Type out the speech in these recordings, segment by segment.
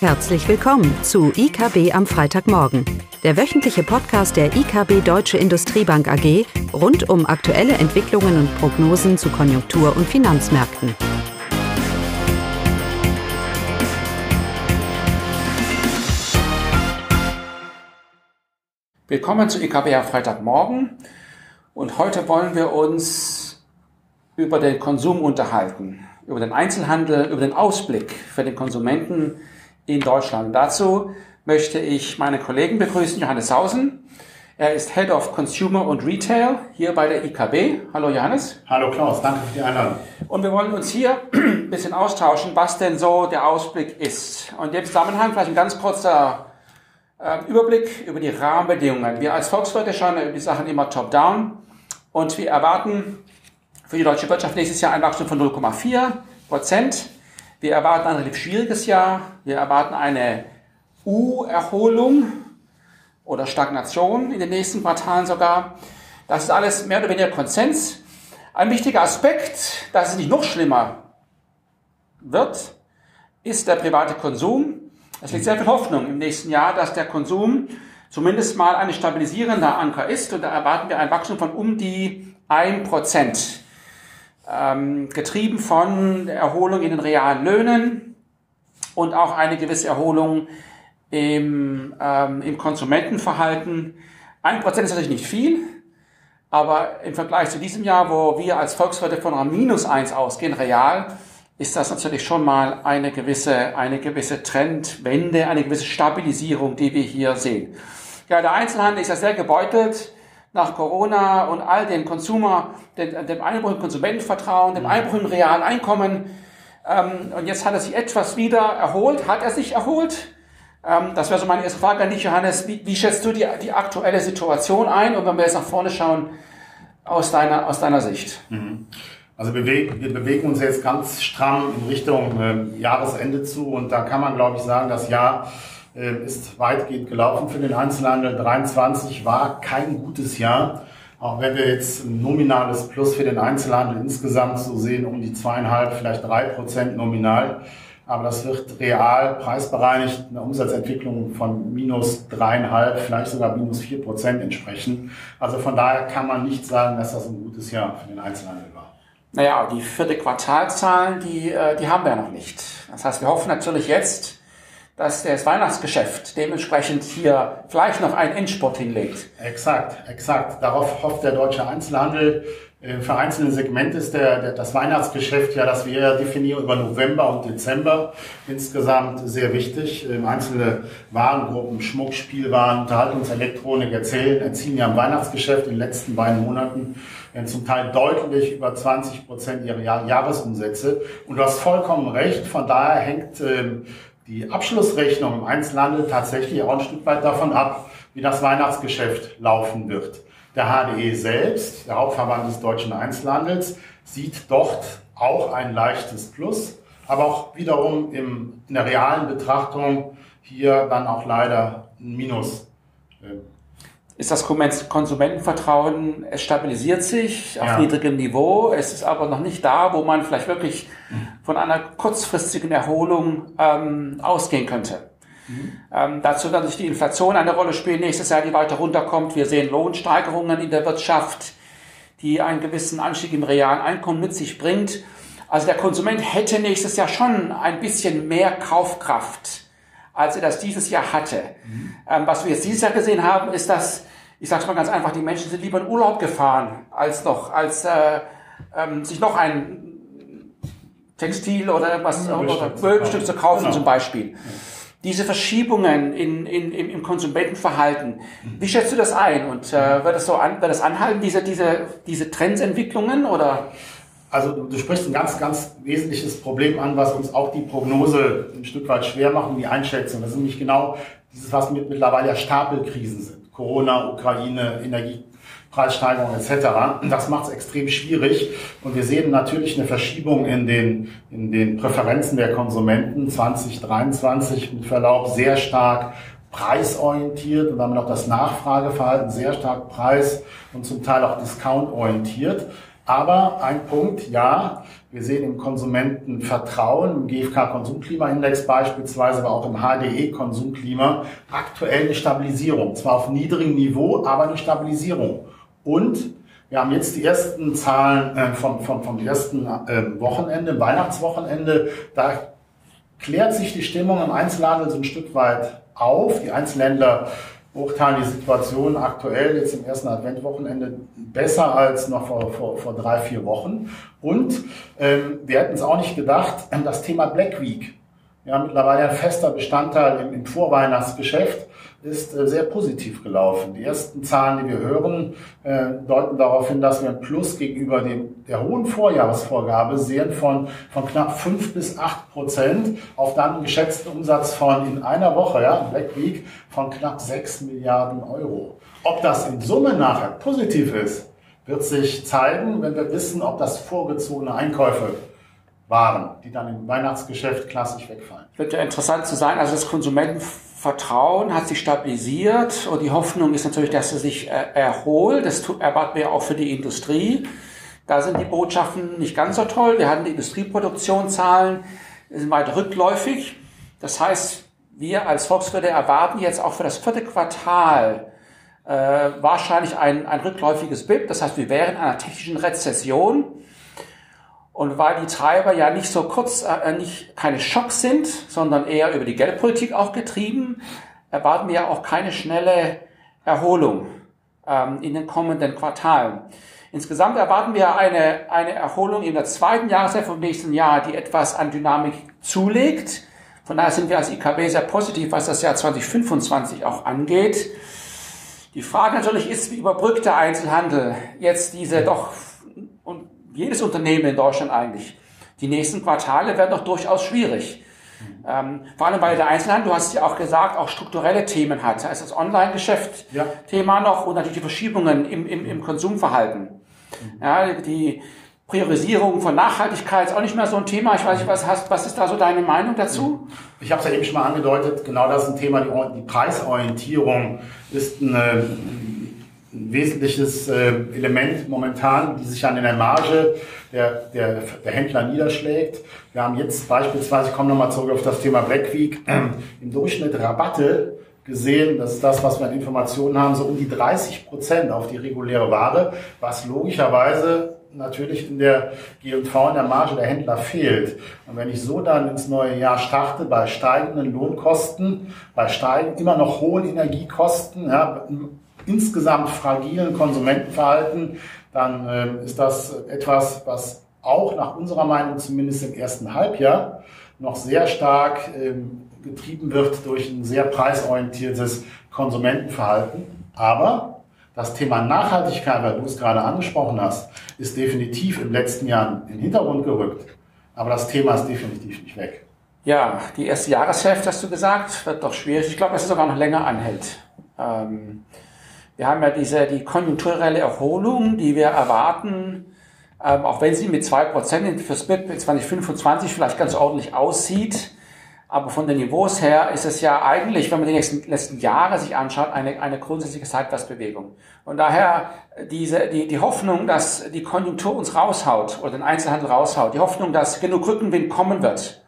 Herzlich willkommen zu IKB am Freitagmorgen, der wöchentliche Podcast der IKB Deutsche Industriebank AG rund um aktuelle Entwicklungen und Prognosen zu Konjunktur- und Finanzmärkten. Willkommen zu IKB am Freitagmorgen und heute wollen wir uns über den Konsum unterhalten, über den Einzelhandel, über den Ausblick für den Konsumenten in Deutschland. Dazu möchte ich meinen Kollegen begrüßen, Johannes Sausen. Er ist Head of Consumer und Retail hier bei der IKB. Hallo Johannes. Hallo Klaus, danke für die Einladung. Und wir wollen uns hier ein bisschen austauschen, was denn so der Ausblick ist. Und in dem Zusammenhang vielleicht ein ganz kurzer äh, Überblick über die Rahmenbedingungen. Wir als Volkswirte schauen über die Sachen immer top-down und wir erwarten für die deutsche Wirtschaft nächstes Jahr ein Wachstum von 0,4 Prozent. Wir erwarten ein relativ schwieriges Jahr. Wir erwarten eine U-Erholung oder Stagnation in den nächsten Quartalen sogar. Das ist alles mehr oder weniger Konsens. Ein wichtiger Aspekt, dass es nicht noch schlimmer wird, ist der private Konsum. Es liegt sehr viel Hoffnung im nächsten Jahr, dass der Konsum zumindest mal ein stabilisierender Anker ist. Und da erwarten wir ein Wachstum von um die 1 Prozent ähm, getrieben von der Erholung in den realen Löhnen und auch eine gewisse Erholung im, ähm, im Konsumentenverhalten. Ein Prozent ist natürlich nicht viel, aber im Vergleich zu diesem Jahr, wo wir als Volkswirte von einer Minus eins ausgehen, real, ist das natürlich schon mal eine gewisse, eine gewisse Trendwende, eine gewisse Stabilisierung, die wir hier sehen. Ja, der Einzelhandel ist ja sehr gebeutelt nach Corona und all den Consumer, dem, dem Einbruch im Konsumentenvertrauen, dem Einbruch im realen Einkommen. Ähm, und jetzt hat er sich etwas wieder erholt. Hat er sich erholt? Ähm, das wäre so meine erste Frage an dich, Johannes. Wie, wie schätzt du die, die aktuelle Situation ein? Und wenn wir jetzt nach vorne schauen, aus deiner, aus deiner Sicht? Mhm. Also wir bewegen, wir bewegen uns jetzt ganz stramm in Richtung äh, Jahresende zu und da kann man, glaube ich, sagen, das Jahr ist weitgehend gelaufen für den Einzelhandel. 23 war kein gutes Jahr. Auch wenn wir jetzt ein nominales Plus für den Einzelhandel insgesamt so sehen, um die zweieinhalb, vielleicht drei Prozent nominal. Aber das wird real preisbereinigt eine Umsatzentwicklung von minus dreieinhalb, vielleicht sogar minus vier Prozent entsprechen. Also von daher kann man nicht sagen, dass das ein gutes Jahr für den Einzelhandel war. Naja, die vierte Quartalzahlen, die, äh, die haben wir ja noch nicht. Das heißt, wir hoffen natürlich jetzt, dass das Weihnachtsgeschäft dementsprechend hier vielleicht noch einen Endspurt hinlegt. Exakt, exakt. Darauf hofft der deutsche Einzelhandel. Äh, für einzelne Segmente ist der, der, das Weihnachtsgeschäft ja, das wir definieren über November und Dezember insgesamt sehr wichtig. Ähm, einzelne Warengruppen, Schmuck, Spielwaren, Unterhaltungselektronik erzählen, erzielen ja im Weihnachtsgeschäft in den letzten beiden Monaten zum Teil deutlich über 20 Prozent ihrer Jahresumsätze. Und du hast vollkommen recht. Von daher hängt ähm, die Abschlussrechnung im Einzelhandel tatsächlich auch ein Stück weit davon ab, wie das Weihnachtsgeschäft laufen wird. Der HDE selbst, der Hauptverband des deutschen Einzelhandels, sieht dort auch ein leichtes Plus, aber auch wiederum im, in der realen Betrachtung hier dann auch leider ein Minus äh, ist das Konsumentenvertrauen, es stabilisiert sich auf ja. niedrigem Niveau. Es ist aber noch nicht da, wo man vielleicht wirklich von einer kurzfristigen Erholung ähm, ausgehen könnte. Mhm. Ähm, dazu wird sich die Inflation eine Rolle spielen nächstes Jahr, die weiter runterkommt. Wir sehen Lohnsteigerungen in der Wirtschaft, die einen gewissen Anstieg im realen Einkommen mit sich bringt. Also der Konsument hätte nächstes Jahr schon ein bisschen mehr Kaufkraft als er das dieses Jahr hatte. Mhm. Ähm, was wir jetzt dieses Jahr gesehen haben, ist, dass, ich sage es mal ganz einfach, die Menschen sind lieber in Urlaub gefahren, als noch, als äh, ähm, sich noch ein Textil oder oder Möbelstück zu kaufen genau. zum Beispiel. Ja. Diese Verschiebungen in, in, im, im Konsumentenverhalten, mhm. wie schätzt du das ein? Und äh, wird das so an, wird das anhalten, diese, diese, diese Trendsentwicklungen oder? Also du sprichst ein ganz, ganz wesentliches Problem an, was uns auch die Prognose ein Stück weit schwer macht und die Einschätzung. Das ist nämlich genau dieses, was mit mittlerweile ja Stapelkrisen sind. Corona, Ukraine, Energiepreissteigerung etc. Das macht es extrem schwierig. Und wir sehen natürlich eine Verschiebung in den, in den Präferenzen der Konsumenten 2023 mit Verlaub sehr stark preisorientiert und damit auch das Nachfrageverhalten sehr stark preis- und zum Teil auch discount-orientiert. Aber ein Punkt, ja, wir sehen im Konsumentenvertrauen, im GfK-Konsumklimaindex beispielsweise, aber auch im HDE-Konsumklima aktuell eine Stabilisierung. Zwar auf niedrigem Niveau, aber eine Stabilisierung. Und wir haben jetzt die ersten Zahlen äh, vom, vom, vom ersten äh, Wochenende, Weihnachtswochenende. Da klärt sich die Stimmung im Einzelhandel so ein Stück weit auf. Die Einzelhändler beurteilen die Situation aktuell jetzt im ersten Adventwochenende besser als noch vor, vor, vor drei, vier Wochen. Und ähm, wir hätten es auch nicht gedacht, das Thema Black Week, ja, mittlerweile ein fester Bestandteil im, im Vorweihnachtsgeschäft, ist äh, sehr positiv gelaufen. Die ersten Zahlen, die wir hören, äh, deuten darauf hin, dass wir ein Plus gegenüber dem, der hohen Vorjahresvorgabe sehen von, von knapp fünf bis acht Prozent auf dann einen geschätzten Umsatz von in einer Woche, ja, Black Week, von knapp sechs Milliarden Euro. Ob das in Summe nachher positiv ist, wird sich zeigen, wenn wir wissen, ob das vorgezogene Einkäufe waren, die dann im Weihnachtsgeschäft klassisch wegfallen. Wird ja interessant zu sein, also das Konsumenten Vertrauen hat sich stabilisiert und die Hoffnung ist natürlich, dass er sich äh, erholt. Das erwarten wir auch für die Industrie. Da sind die Botschaften nicht ganz so toll. Wir hatten die Industrieproduktionszahlen, sind weit rückläufig. Das heißt, wir als Volkswirte erwarten jetzt auch für das vierte Quartal äh, wahrscheinlich ein, ein rückläufiges BIP. Das heißt, wir wären in einer technischen Rezession. Und weil die Treiber ja nicht so kurz, äh, nicht keine Schocks sind, sondern eher über die Geldpolitik auch getrieben, erwarten wir auch keine schnelle Erholung ähm, in den kommenden Quartalen. Insgesamt erwarten wir eine, eine Erholung in der zweiten Jahreshälfte vom nächsten Jahr, die etwas an Dynamik zulegt. Von daher sind wir als IKB sehr positiv, was das Jahr 2025 auch angeht. Die Frage natürlich ist, wie überbrückt der Einzelhandel jetzt diese doch jedes Unternehmen in Deutschland eigentlich. Die nächsten Quartale werden doch durchaus schwierig. Ähm, vor allem, weil der Einzelhandel, du hast ja auch gesagt, auch strukturelle Themen hat. Da ist das Online-Geschäft ja. Thema noch und natürlich die Verschiebungen im, im, im Konsumverhalten. Ja, die Priorisierung von Nachhaltigkeit ist auch nicht mehr so ein Thema. Ich weiß nicht, was hast, was ist da so deine Meinung dazu? Ich habe es ja eben schon mal angedeutet, genau das ist ein Thema, die, die Preisorientierung ist eine ein wesentliches äh, Element momentan, die sich dann in der Marge der, der, der Händler niederschlägt. Wir haben jetzt beispielsweise, ich komme nochmal zurück auf das Thema Black Week, im Durchschnitt Rabatte gesehen, das ist das, was wir an Informationen haben, so um die 30 Prozent auf die reguläre Ware, was logischerweise natürlich in der G&V in der Marge der Händler fehlt. Und wenn ich so dann ins neue Jahr starte bei steigenden Lohnkosten, bei steigenden, immer noch hohen Energiekosten, ja, insgesamt fragilen Konsumentenverhalten, dann äh, ist das etwas, was auch nach unserer Meinung zumindest im ersten Halbjahr noch sehr stark ähm, getrieben wird durch ein sehr preisorientiertes Konsumentenverhalten. Aber das Thema Nachhaltigkeit, weil du es gerade angesprochen hast, ist definitiv im letzten Jahr in den Hintergrund gerückt. Aber das Thema ist definitiv nicht weg. Ja, die erste Jahreshälfte, hast du gesagt, wird doch schwierig. Ich glaube, dass es sogar noch länger anhält. Ähm, wir haben ja diese, die konjunkturelle Erholung, die wir erwarten, ähm, auch wenn sie mit zwei Prozent fürs BIP in 2025 vielleicht ganz ordentlich aussieht. Aber von den Niveaus her ist es ja eigentlich, wenn man die nächsten, letzten Jahre sich anschaut, eine, eine grundsätzliche Seitwärtsbewegung. Und daher diese, die, die Hoffnung, dass die Konjunktur uns raushaut oder den Einzelhandel raushaut, die Hoffnung, dass genug Rückenwind kommen wird,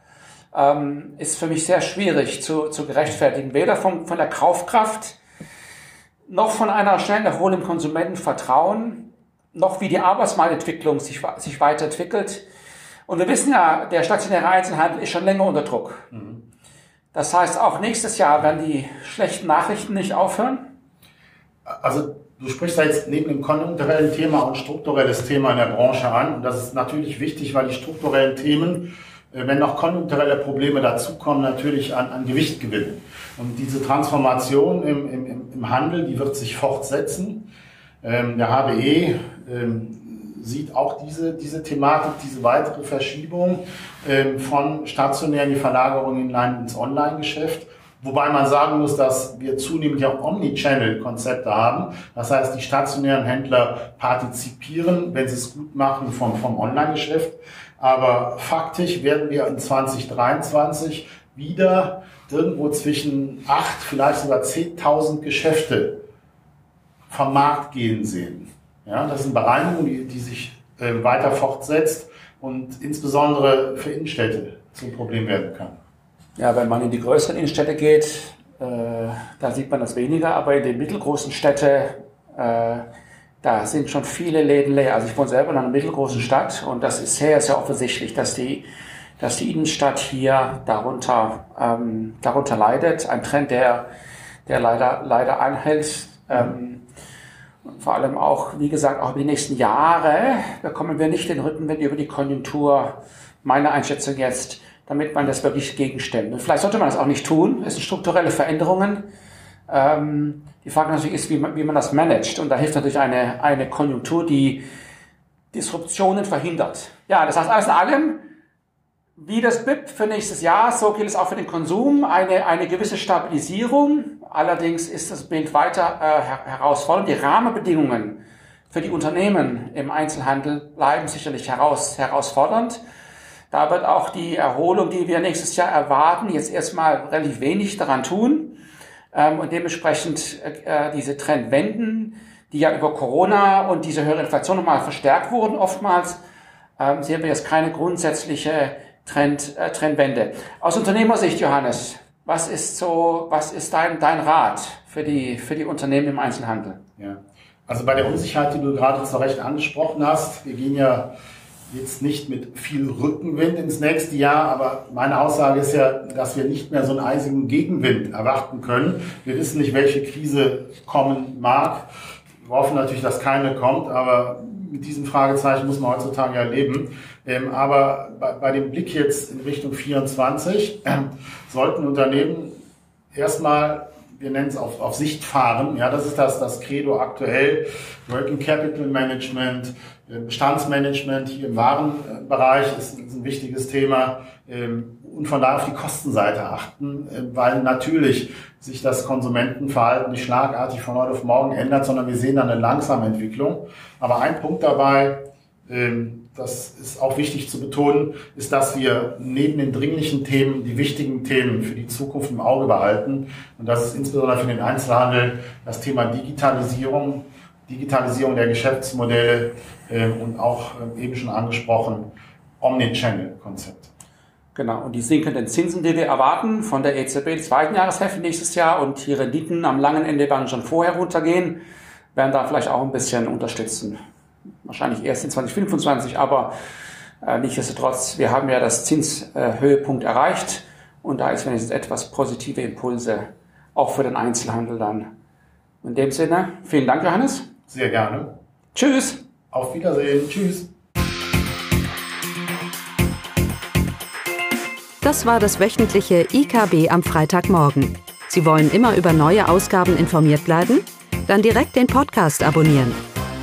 ähm, ist für mich sehr schwierig zu, zu gerechtfertigen. Weder von, von der Kaufkraft, noch von einer schnellen Erholung im Konsumentenvertrauen, noch wie die Arbeitsmarktentwicklung sich, sich weiterentwickelt. Und wir wissen ja, der stationäre Einzelhandel ist schon länger unter Druck. Mhm. Das heißt, auch nächstes Jahr werden die schlechten Nachrichten nicht aufhören? Also du sprichst da jetzt neben dem konjunkturellen Thema und strukturelles Thema in der Branche an. Und das ist natürlich wichtig, weil die strukturellen Themen wenn noch konjunkturelle Probleme dazukommen, natürlich an, an Gewicht gewinnen. Und diese Transformation im, im, im Handel, die wird sich fortsetzen. Ähm, der HBE ähm, sieht auch diese, diese Thematik, diese weitere Verschiebung ähm, von stationär in die Verlagerung in, ins Online-Geschäft. Wobei man sagen muss, dass wir zunehmend ja Omnichannel-Konzepte haben. Das heißt, die stationären Händler partizipieren, wenn sie es gut machen, vom, vom Online-Geschäft. Aber faktisch werden wir in 2023 wieder irgendwo zwischen acht, vielleicht sogar 10.000 Geschäfte vom Markt gehen sehen. Ja, das sind Bereinigungen, die, die sich äh, weiter fortsetzt und insbesondere für Innenstädte zum Problem werden kann. Ja, wenn man in die größeren Innenstädte geht, äh, da sieht man das weniger, aber in den mittelgroßen Städten, äh, da sind schon viele Läden leer. Also ich wohne selber in einer mittelgroßen Stadt und das ist sehr, sehr offensichtlich, dass die, dass die Innenstadt hier darunter, ähm, darunter leidet. Ein Trend, der, der leider, leider anhält. Ähm, vor allem auch, wie gesagt, auch über die nächsten Jahre bekommen wir nicht den Rückenwind über die Konjunktur, meine Einschätzung jetzt, damit man das wirklich gegenstemmt. Und vielleicht sollte man das auch nicht tun. Es sind strukturelle Veränderungen. Ähm, die Frage natürlich ist, wie man, wie man das managt. Und da hilft natürlich eine, eine Konjunktur, die Disruptionen verhindert. Ja, das heißt alles in allem, wie das BIP für nächstes Jahr, so gilt es auch für den Konsum, eine, eine gewisse Stabilisierung. Allerdings ist das Bild weiter äh, herausfordernd. Die Rahmenbedingungen für die Unternehmen im Einzelhandel bleiben sicherlich heraus, herausfordernd. Da wird auch die Erholung, die wir nächstes Jahr erwarten, jetzt erstmal relativ wenig daran tun. Ähm, und dementsprechend äh, diese Trendwenden, die ja über Corona und diese höhere Inflation nochmal verstärkt wurden oftmals, ähm, sehen wir jetzt keine grundsätzliche Trend, äh, Trendwende. Aus Unternehmersicht, Johannes, was ist so, was ist dein, dein Rat für die, für die Unternehmen im Einzelhandel? Ja. Also bei der Unsicherheit, die du gerade zu Recht angesprochen hast, wir gehen ja jetzt nicht mit viel Rückenwind ins nächste Jahr, aber meine Aussage ist ja, dass wir nicht mehr so einen eisigen Gegenwind erwarten können. Wir wissen nicht, welche Krise kommen mag. Wir hoffen natürlich, dass keine kommt, aber mit diesen Fragezeichen muss man heutzutage ja leben. Ähm, aber bei, dem Blick jetzt in Richtung 24 äh, sollten Unternehmen erstmal, wir nennen es auf, auf Sicht fahren. Ja, das ist das, das Credo aktuell. Working Capital Management, äh, Bestandsmanagement hier im Warenbereich ist, ist ein wichtiges Thema. Ähm, und von da auf die Kostenseite achten, äh, weil natürlich sich das Konsumentenverhalten nicht schlagartig von heute auf morgen ändert, sondern wir sehen dann eine langsame Entwicklung. Aber ein Punkt dabei, ähm, das ist auch wichtig zu betonen, ist, dass wir neben den dringlichen Themen die wichtigen Themen für die Zukunft im Auge behalten. Und das ist insbesondere für den Einzelhandel das Thema Digitalisierung, Digitalisierung der Geschäftsmodelle ähm, und auch ähm, eben schon angesprochen Omnichannel-Konzept. Genau, und die sinkenden Zinsen, die wir erwarten von der EZB zweiten Jahreshälfte nächstes Jahr und die Renditen am langen Ende werden schon vorher runtergehen, werden da vielleicht auch ein bisschen unterstützen wahrscheinlich erst in 2025, aber äh, nichtsdestotrotz, wir haben ja das Zinshöhepunkt äh, erreicht und da ist wenigstens etwas positive Impulse auch für den Einzelhandel dann. In dem Sinne, vielen Dank, Johannes. Sehr gerne. Tschüss. Auf Wiedersehen. Tschüss. Das war das wöchentliche IKB am Freitagmorgen. Sie wollen immer über neue Ausgaben informiert bleiben? Dann direkt den Podcast abonnieren